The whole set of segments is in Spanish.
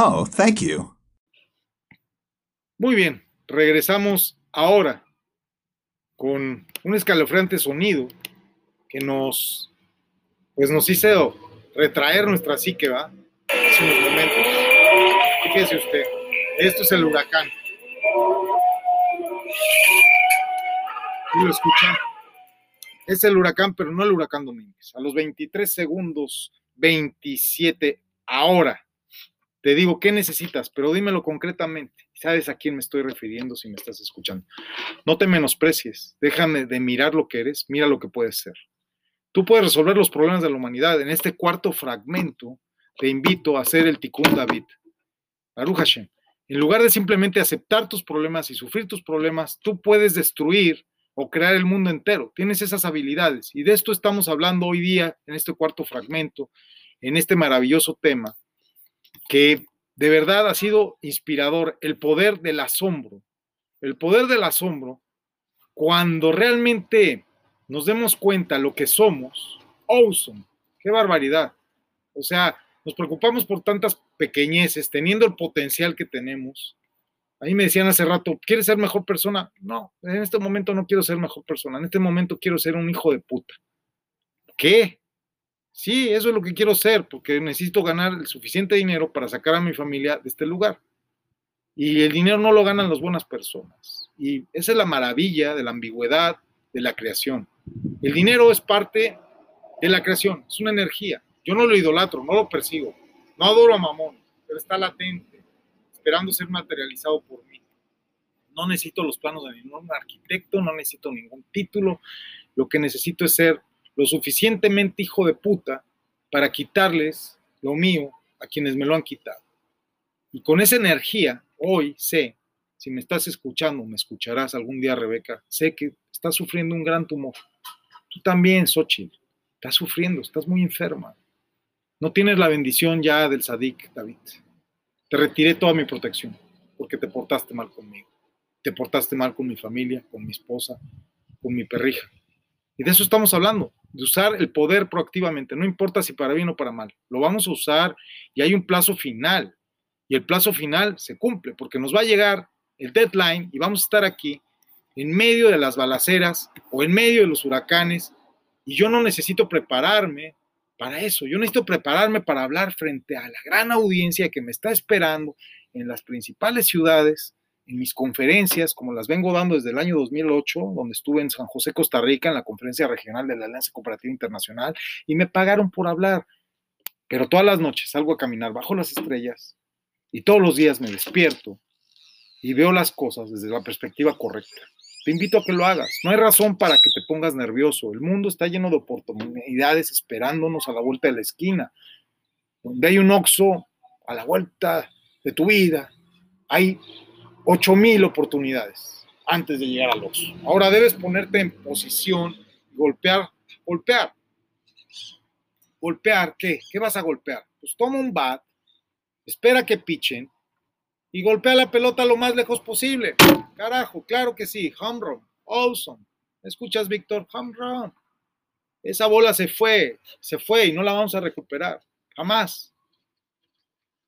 Oh, thank you. Muy bien, regresamos ahora con un escalofriante sonido que nos, pues nos hizo retraer nuestra psique, ¿va? Hace unos momentos. Fíjese usted, esto es el huracán. ¿Sí lo escucha? Es el huracán, pero no el huracán Domínguez. A los 23 segundos, 27 ahora. Te digo, ¿qué necesitas? Pero dímelo concretamente. ¿Sabes a quién me estoy refiriendo si me estás escuchando? No te menosprecies. Déjame de mirar lo que eres, mira lo que puedes ser. Tú puedes resolver los problemas de la humanidad. En este cuarto fragmento te invito a hacer el Tikkun David. Baruch Hashem. En lugar de simplemente aceptar tus problemas y sufrir tus problemas, tú puedes destruir o crear el mundo entero. Tienes esas habilidades. Y de esto estamos hablando hoy día en este cuarto fragmento, en este maravilloso tema, que de verdad ha sido inspirador, el poder del asombro. El poder del asombro, cuando realmente nos demos cuenta lo que somos, awesome, qué barbaridad. O sea, nos preocupamos por tantas pequeñeces, teniendo el potencial que tenemos. Ahí me decían hace rato, ¿quieres ser mejor persona? No, en este momento no quiero ser mejor persona, en este momento quiero ser un hijo de puta. ¿Qué? Sí, eso es lo que quiero ser, porque necesito ganar el suficiente dinero para sacar a mi familia de este lugar. Y el dinero no lo ganan las buenas personas. Y esa es la maravilla de la ambigüedad de la creación. El dinero es parte de la creación, es una energía. Yo no lo idolatro, no lo persigo, no adoro a Mamón, pero está latente, esperando ser materializado por mí. No necesito los planos de ningún arquitecto, no necesito ningún título. Lo que necesito es ser lo suficientemente hijo de puta para quitarles lo mío a quienes me lo han quitado. Y con esa energía, hoy sé, si me estás escuchando, me escucharás algún día, Rebeca, sé que estás sufriendo un gran tumor. Tú también, Xochitl, estás sufriendo, estás muy enferma. No tienes la bendición ya del Sadik, David. Te retiré toda mi protección porque te portaste mal conmigo. Te portaste mal con mi familia, con mi esposa, con mi perrija. Y de eso estamos hablando, de usar el poder proactivamente, no importa si para bien o para mal. Lo vamos a usar y hay un plazo final. Y el plazo final se cumple porque nos va a llegar el deadline y vamos a estar aquí en medio de las balaceras o en medio de los huracanes. Y yo no necesito prepararme para eso. Yo necesito prepararme para hablar frente a la gran audiencia que me está esperando en las principales ciudades, en mis conferencias, como las vengo dando desde el año 2008, donde estuve en San José, Costa Rica, en la conferencia regional de la Alianza Cooperativa Internacional, y me pagaron por hablar. Pero todas las noches salgo a caminar bajo las estrellas y todos los días me despierto y veo las cosas desde la perspectiva correcta. Te invito a que lo hagas. No hay razón para que te pongas nervioso. El mundo está lleno de oportunidades esperándonos a la vuelta de la esquina. Donde hay un oxo a la vuelta de tu vida, hay ocho mil oportunidades antes de llegar al oxo. Ahora debes ponerte en posición, golpear, golpear. ¿Golpear qué? ¿Qué vas a golpear? Pues toma un bat, espera que pichen y golpea la pelota lo más lejos posible. Carajo, claro que sí, home run, awesome. ¿Escuchas, Víctor? Home run. Esa bola se fue, se fue y no la vamos a recuperar, jamás.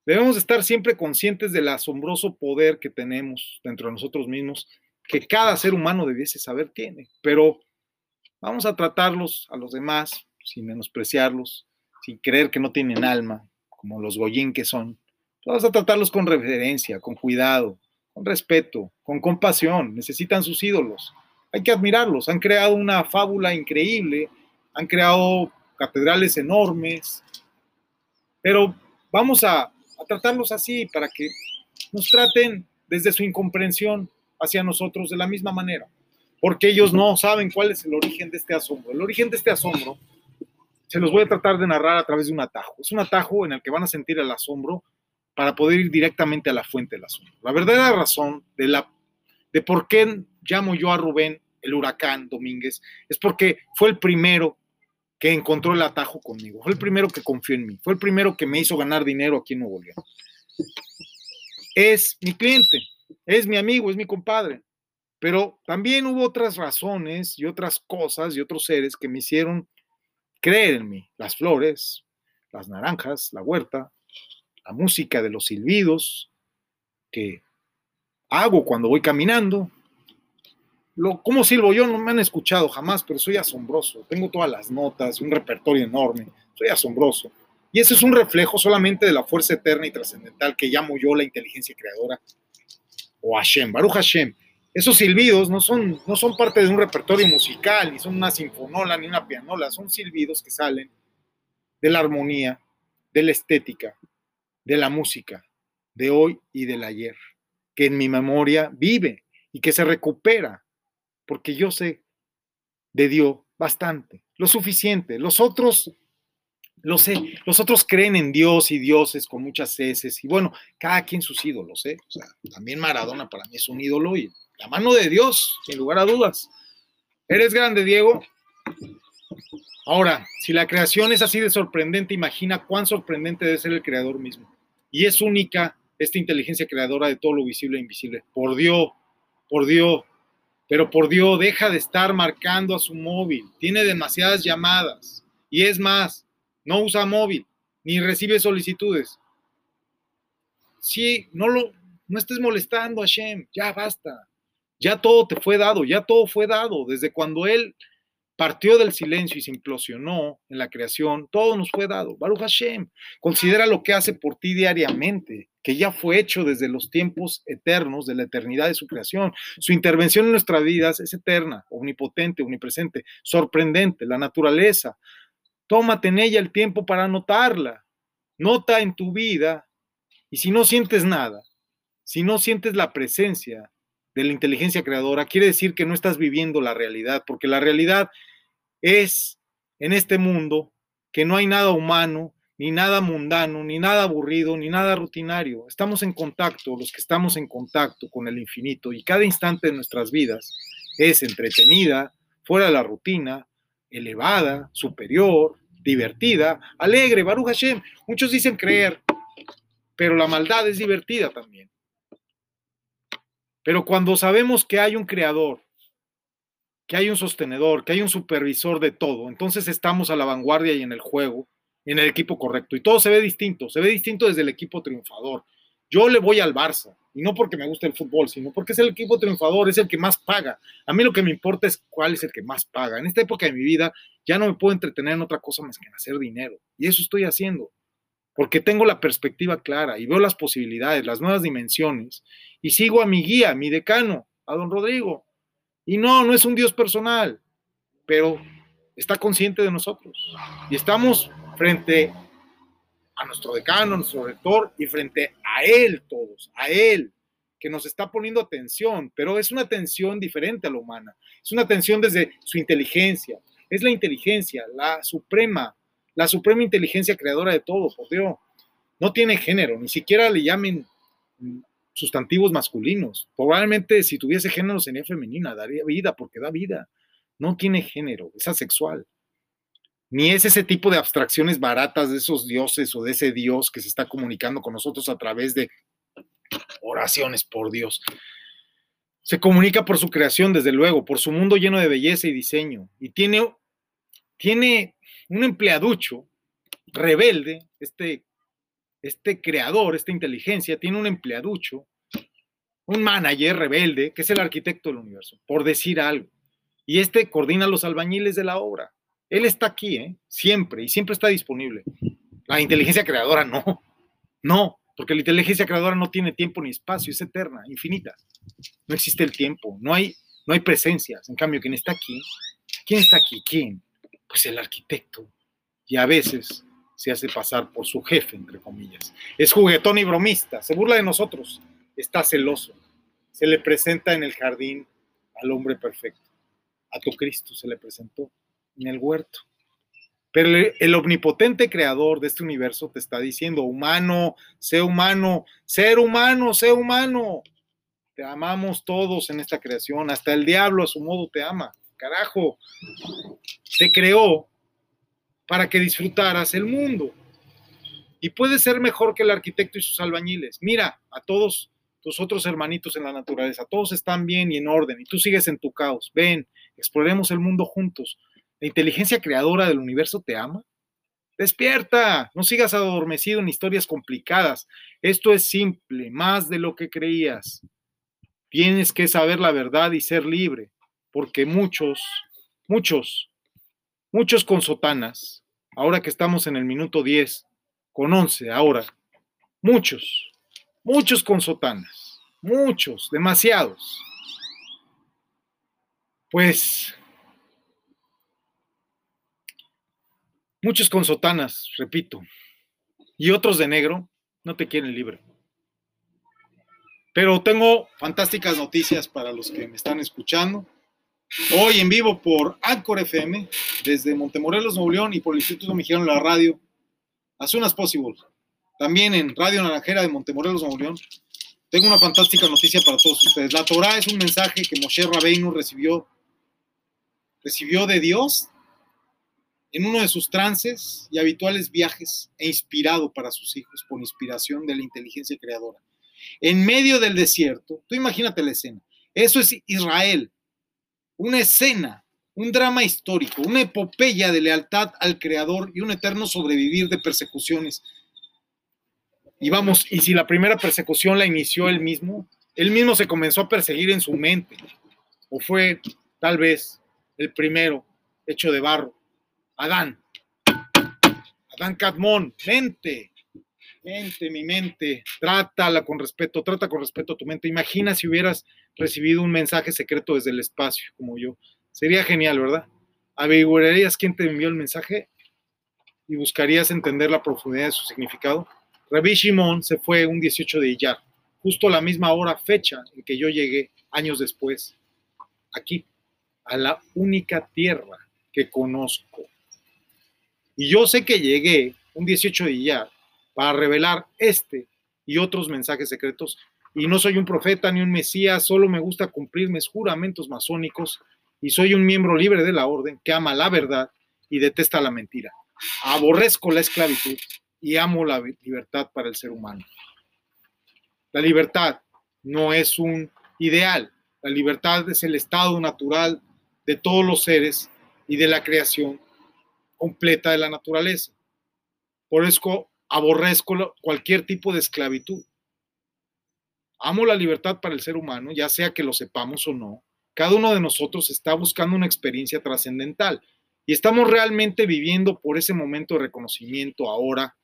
Debemos estar siempre conscientes del asombroso poder que tenemos dentro de nosotros mismos, que cada ser humano debiese saber tiene, pero vamos a tratarlos a los demás sin menospreciarlos, sin creer que no tienen alma, como los goyín que son, Vamos a tratarlos con reverencia, con cuidado, con respeto, con compasión. Necesitan sus ídolos. Hay que admirarlos. Han creado una fábula increíble, han creado catedrales enormes, pero vamos a, a tratarlos así para que nos traten desde su incomprensión hacia nosotros de la misma manera, porque ellos no saben cuál es el origen de este asombro. El origen de este asombro se los voy a tratar de narrar a través de un atajo. Es un atajo en el que van a sentir el asombro para poder ir directamente a la fuente del asunto. La verdadera razón de, la, de por qué llamo yo a Rubén el huracán Domínguez es porque fue el primero que encontró el atajo conmigo, fue el primero que confió en mí, fue el primero que me hizo ganar dinero aquí en Nuevo León. Es mi cliente, es mi amigo, es mi compadre, pero también hubo otras razones y otras cosas y otros seres que me hicieron creer en mí, las flores, las naranjas, la huerta, la música de los silbidos que hago cuando voy caminando. Lo, ¿Cómo silbo yo? No me han escuchado jamás, pero soy asombroso. Tengo todas las notas, un repertorio enorme. Soy asombroso. Y eso es un reflejo solamente de la fuerza eterna y trascendental que llamo yo la inteligencia creadora o Hashem, Baruch Hashem. Esos silbidos no son, no son parte de un repertorio musical, ni son una sinfonola, ni una pianola, son silbidos que salen de la armonía, de la estética, de la música, de hoy y del ayer, que en mi memoria vive y que se recupera, porque yo sé de Dios bastante, lo suficiente. Los otros, lo sé, los otros creen en Dios y dioses con muchas heces, y bueno, cada quien sus ídolos, ¿eh? O sea, también Maradona para mí es un ídolo y la mano de Dios, sin lugar a dudas. ¿Eres grande, Diego? Ahora, si la creación es así de sorprendente, imagina cuán sorprendente debe ser el creador mismo. Y es única esta inteligencia creadora de todo lo visible e invisible. Por Dios, por Dios, pero por Dios, deja de estar marcando a su móvil. Tiene demasiadas llamadas. Y es más, no usa móvil, ni recibe solicitudes. Sí, no lo, no estés molestando a Shem, ya basta. Ya todo te fue dado, ya todo fue dado. Desde cuando Él partió del silencio y se implosionó en la creación, todo nos fue dado. Baruch Hashem, considera lo que hace por ti diariamente, que ya fue hecho desde los tiempos eternos, de la eternidad de su creación. Su intervención en nuestras vidas es eterna, omnipotente, omnipresente, sorprendente, la naturaleza. Tómate en ella el tiempo para notarla. Nota en tu vida y si no sientes nada, si no sientes la presencia de la inteligencia creadora, quiere decir que no estás viviendo la realidad, porque la realidad es en este mundo que no hay nada humano, ni nada mundano, ni nada aburrido, ni nada rutinario. Estamos en contacto, los que estamos en contacto con el infinito, y cada instante de nuestras vidas es entretenida, fuera de la rutina, elevada, superior, divertida, alegre, Baruch Hashem. Muchos dicen creer, pero la maldad es divertida también. Pero cuando sabemos que hay un creador, que hay un sostenedor, que hay un supervisor de todo, entonces estamos a la vanguardia y en el juego, en el equipo correcto. Y todo se ve distinto, se ve distinto desde el equipo triunfador. Yo le voy al Barça, y no porque me guste el fútbol, sino porque es el equipo triunfador, es el que más paga. A mí lo que me importa es cuál es el que más paga. En esta época de mi vida ya no me puedo entretener en otra cosa más que en hacer dinero. Y eso estoy haciendo porque tengo la perspectiva clara y veo las posibilidades, las nuevas dimensiones, y sigo a mi guía, mi decano, a don Rodrigo. Y no, no es un Dios personal, pero está consciente de nosotros. Y estamos frente a nuestro decano, a nuestro rector, y frente a él todos, a él, que nos está poniendo atención, pero es una atención diferente a la humana. Es una atención desde su inteligencia. Es la inteligencia, la suprema la suprema inteligencia creadora de todo, por Dios. No tiene género, ni siquiera le llamen sustantivos masculinos. Probablemente si tuviese género sería femenina, daría vida porque da vida. No tiene género, es asexual. Ni es ese tipo de abstracciones baratas de esos dioses o de ese Dios que se está comunicando con nosotros a través de oraciones por Dios. Se comunica por su creación, desde luego, por su mundo lleno de belleza y diseño. Y tiene, tiene un empleaducho rebelde, este, este creador, esta inteligencia, tiene un empleaducho, un manager rebelde, que es el arquitecto del universo, por decir algo. Y este coordina los albañiles de la obra. Él está aquí, ¿eh? siempre, y siempre está disponible. La inteligencia creadora no, no, porque la inteligencia creadora no tiene tiempo ni espacio, es eterna, infinita. No existe el tiempo, no hay, no hay presencias. En cambio, ¿quién está aquí? ¿Quién está aquí? ¿Quién? pues el arquitecto. Y a veces se hace pasar por su jefe, entre comillas. Es juguetón y bromista, se burla de nosotros, está celoso. Se le presenta en el jardín al hombre perfecto. A tu Cristo se le presentó en el huerto. Pero el omnipotente creador de este universo te está diciendo, humano, sé humano, ser humano, sé humano. Te amamos todos en esta creación, hasta el diablo a su modo te ama carajo, te creó para que disfrutaras el mundo. Y puedes ser mejor que el arquitecto y sus albañiles. Mira a todos tus otros hermanitos en la naturaleza, todos están bien y en orden, y tú sigues en tu caos. Ven, exploremos el mundo juntos. La inteligencia creadora del universo te ama, Despierta, no sigas adormecido en historias complicadas. Esto es simple, más de lo que creías. Tienes que saber la verdad y ser libre, porque muchos, muchos, muchos con sotanas, ahora que estamos en el minuto 10, con 11 ahora, muchos, muchos con sotanas, muchos, demasiados. Pues Muchos con sotanas, repito, y otros de negro no te quieren libre. Pero tengo fantásticas noticias para los que me están escuchando. Hoy en vivo por Anchor FM, desde Montemorelos, Nuevo León y por el Instituto Mexicano de la Radio, as soon as possible. También en Radio Naranjera de Montemorelos, Nuevo León. Tengo una fantástica noticia para todos ustedes. La Torah es un mensaje que Moshe Rabbeinu recibió, recibió de Dios en uno de sus trances y habituales viajes e inspirado para sus hijos por inspiración de la inteligencia creadora. En medio del desierto, tú imagínate la escena, eso es Israel, una escena, un drama histórico, una epopeya de lealtad al creador y un eterno sobrevivir de persecuciones. Y vamos, y si la primera persecución la inició él mismo, él mismo se comenzó a perseguir en su mente, o fue tal vez el primero hecho de barro Adán. Adán Cadmón, mente, mente, mi mente, trátala con respeto, trata con respeto a tu mente. Imagina si hubieras recibido un mensaje secreto desde el espacio, como yo. Sería genial, ¿verdad? Averiguarías quién te envió el mensaje y buscarías entender la profundidad de su significado. Rabbi Shimon se fue un 18 de Iyar, justo la misma hora, fecha en que yo llegué años después, aquí, a la única tierra que conozco. Y yo sé que llegué un 18 de ya para revelar este y otros mensajes secretos. Y no soy un profeta ni un mesías, solo me gusta cumplir mis juramentos masónicos y soy un miembro libre de la orden que ama la verdad y detesta la mentira. Aborrezco la esclavitud y amo la libertad para el ser humano. La libertad no es un ideal, la libertad es el estado natural de todos los seres y de la creación completa de la naturaleza. Por eso aborrezco cualquier tipo de esclavitud. Amo la libertad para el ser humano, ya sea que lo sepamos o no. Cada uno de nosotros está buscando una experiencia trascendental y estamos realmente viviendo por ese momento de reconocimiento ahora,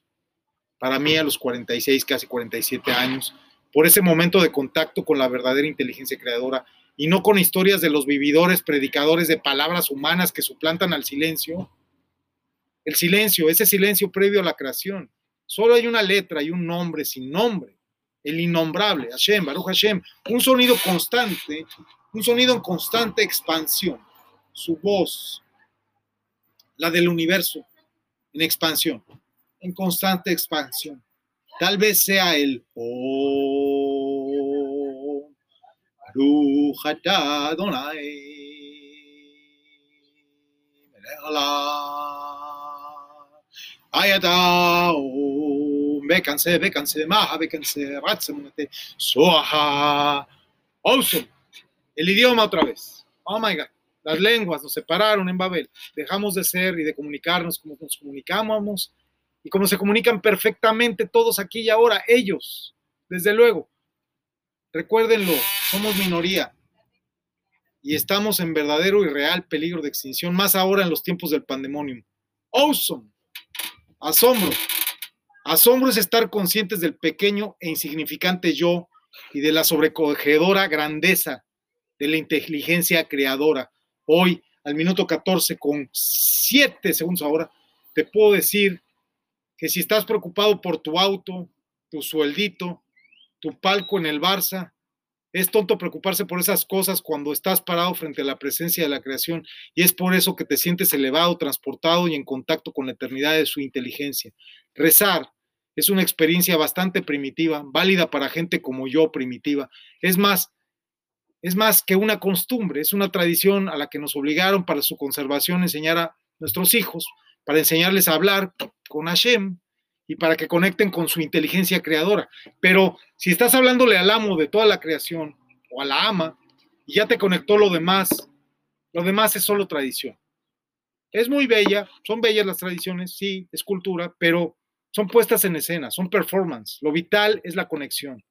para mí a los 46, casi 47 años, por ese momento de contacto con la verdadera inteligencia creadora y no con historias de los vividores, predicadores de palabras humanas que suplantan al silencio el silencio, ese silencio previo a la creación. Solo hay una letra y un nombre sin nombre. El innombrable, Hashem, Baruch Hashem. Un sonido constante, un sonido en constante expansión. Su voz, la del universo, en expansión, en constante expansión. Tal vez sea el oh, Baruch Adonai. Ayatao, bécanse, bécanse, maja, bécanse, ratsemunate, soaja. Awesome. El idioma otra vez. Oh my God. Las lenguas nos separaron en Babel. Dejamos de ser y de comunicarnos como nos comunicábamos y como se comunican perfectamente todos aquí y ahora, ellos, desde luego. Recuérdenlo, somos minoría y estamos en verdadero y real peligro de extinción, más ahora en los tiempos del pandemonium. Awesome. Asombro. Asombro es estar conscientes del pequeño e insignificante yo y de la sobrecogedora grandeza de la inteligencia creadora. Hoy, al minuto 14 con 7 segundos ahora, te puedo decir que si estás preocupado por tu auto, tu sueldito, tu palco en el Barça, es tonto preocuparse por esas cosas cuando estás parado frente a la presencia de la creación y es por eso que te sientes elevado, transportado y en contacto con la eternidad de su inteligencia. Rezar es una experiencia bastante primitiva, válida para gente como yo primitiva. Es más, es más que una costumbre, es una tradición a la que nos obligaron para su conservación enseñar a nuestros hijos, para enseñarles a hablar con Hashem, y para que conecten con su inteligencia creadora. Pero si estás hablándole al amo de toda la creación o a la ama y ya te conectó lo demás, lo demás es solo tradición. Es muy bella, son bellas las tradiciones, sí, es cultura, pero son puestas en escena, son performance. Lo vital es la conexión.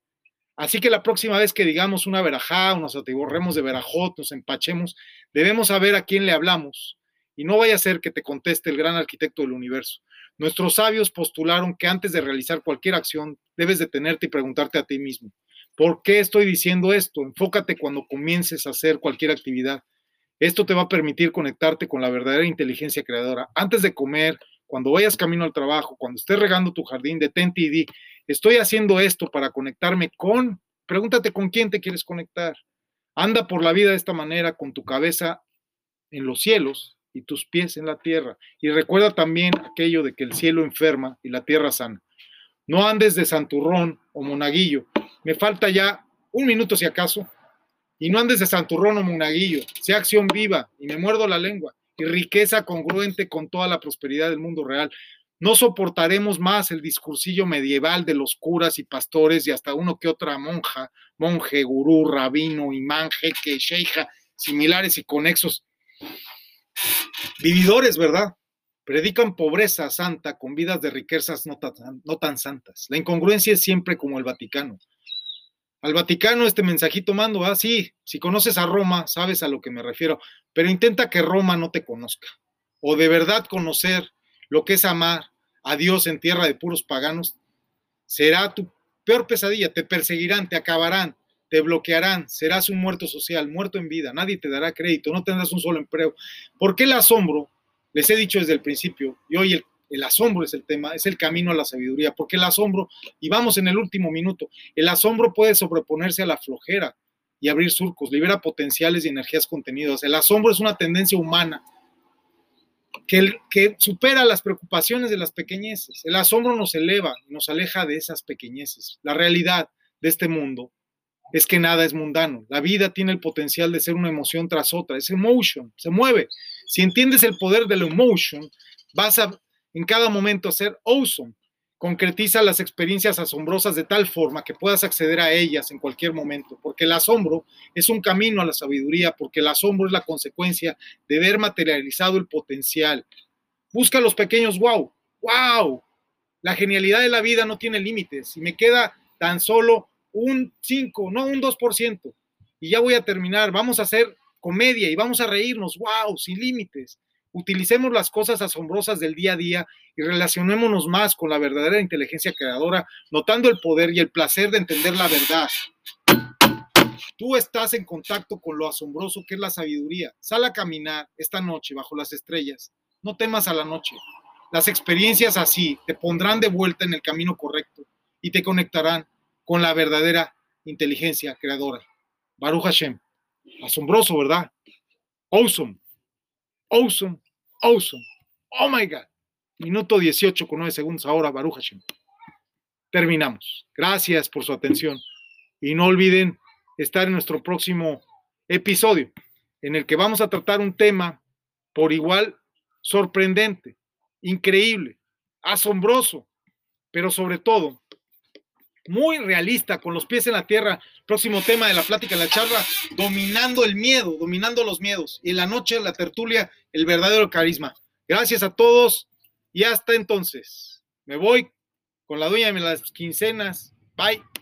Así que la próxima vez que digamos una verajá o nos atiborremos de verajot, nos empachemos, debemos saber a quién le hablamos. Y no vaya a ser que te conteste el gran arquitecto del universo. Nuestros sabios postularon que antes de realizar cualquier acción, debes detenerte y preguntarte a ti mismo, ¿por qué estoy diciendo esto? Enfócate cuando comiences a hacer cualquier actividad. Esto te va a permitir conectarte con la verdadera inteligencia creadora. Antes de comer, cuando vayas camino al trabajo, cuando estés regando tu jardín, detente y di, estoy haciendo esto para conectarme con, pregúntate con quién te quieres conectar. Anda por la vida de esta manera, con tu cabeza en los cielos y tus pies en la tierra. Y recuerda también aquello de que el cielo enferma y la tierra sana. No andes de santurrón o monaguillo. Me falta ya un minuto si acaso. Y no andes de santurrón o monaguillo. Sea acción viva y me muerdo la lengua y riqueza congruente con toda la prosperidad del mundo real. No soportaremos más el discursillo medieval de los curas y pastores y hasta uno que otra monja, monje, gurú, rabino, imán, jeque, sheija, similares y conexos. Vividores, ¿verdad? Predican pobreza santa con vidas de riquezas no tan, no tan santas. La incongruencia es siempre como el Vaticano. Al Vaticano este mensajito mando, ah, sí, si conoces a Roma, sabes a lo que me refiero, pero intenta que Roma no te conozca. O de verdad conocer lo que es amar a Dios en tierra de puros paganos, será tu peor pesadilla, te perseguirán, te acabarán, te bloquearán, serás un muerto social, muerto en vida, nadie te dará crédito, no tendrás un solo empleo. ¿Por qué el asombro? Les he dicho desde el principio, y hoy el asombro es el tema, es el camino a la sabiduría, porque el asombro, y vamos en el último minuto, el asombro puede sobreponerse a la flojera y abrir surcos, libera potenciales y energías contenidas. El asombro es una tendencia humana que, que supera las preocupaciones de las pequeñeces. El asombro nos eleva nos aleja de esas pequeñeces. La realidad de este mundo es que nada es mundano. La vida tiene el potencial de ser una emoción tras otra, es emotion, se mueve. Si entiendes el poder de la emotion, vas a en cada momento ser awesome. Concretiza las experiencias asombrosas de tal forma que puedas acceder a ellas en cualquier momento, porque el asombro es un camino a la sabiduría, porque el asombro es la consecuencia de ver materializado el potencial. Busca los pequeños wow, wow. La genialidad de la vida no tiene límites y me queda tan solo un 5, no un 2%. Y ya voy a terminar. Vamos a hacer comedia y vamos a reírnos, wow, sin límites. Utilicemos las cosas asombrosas del día a día y relacionémonos más con la verdadera inteligencia creadora, notando el poder y el placer de entender la verdad. Tú estás en contacto con lo asombroso que es la sabiduría. Sal a caminar esta noche bajo las estrellas. No temas a la noche. Las experiencias así te pondrán de vuelta en el camino correcto y te conectarán con la verdadera inteligencia creadora. Baruch Hashem. Asombroso, ¿verdad? Awesome. Awesome. Awesome. Oh my God. Minuto 18 con 9 segundos ahora, Baruch Hashem. Terminamos. Gracias por su atención. Y no olviden estar en nuestro próximo episodio, en el que vamos a tratar un tema por igual sorprendente, increíble, asombroso, pero sobre todo muy realista, con los pies en la tierra. Próximo tema de la plática, la charla, dominando el miedo, dominando los miedos. Y en la noche, la tertulia, el verdadero carisma. Gracias a todos y hasta entonces. Me voy con la dueña de las quincenas. Bye.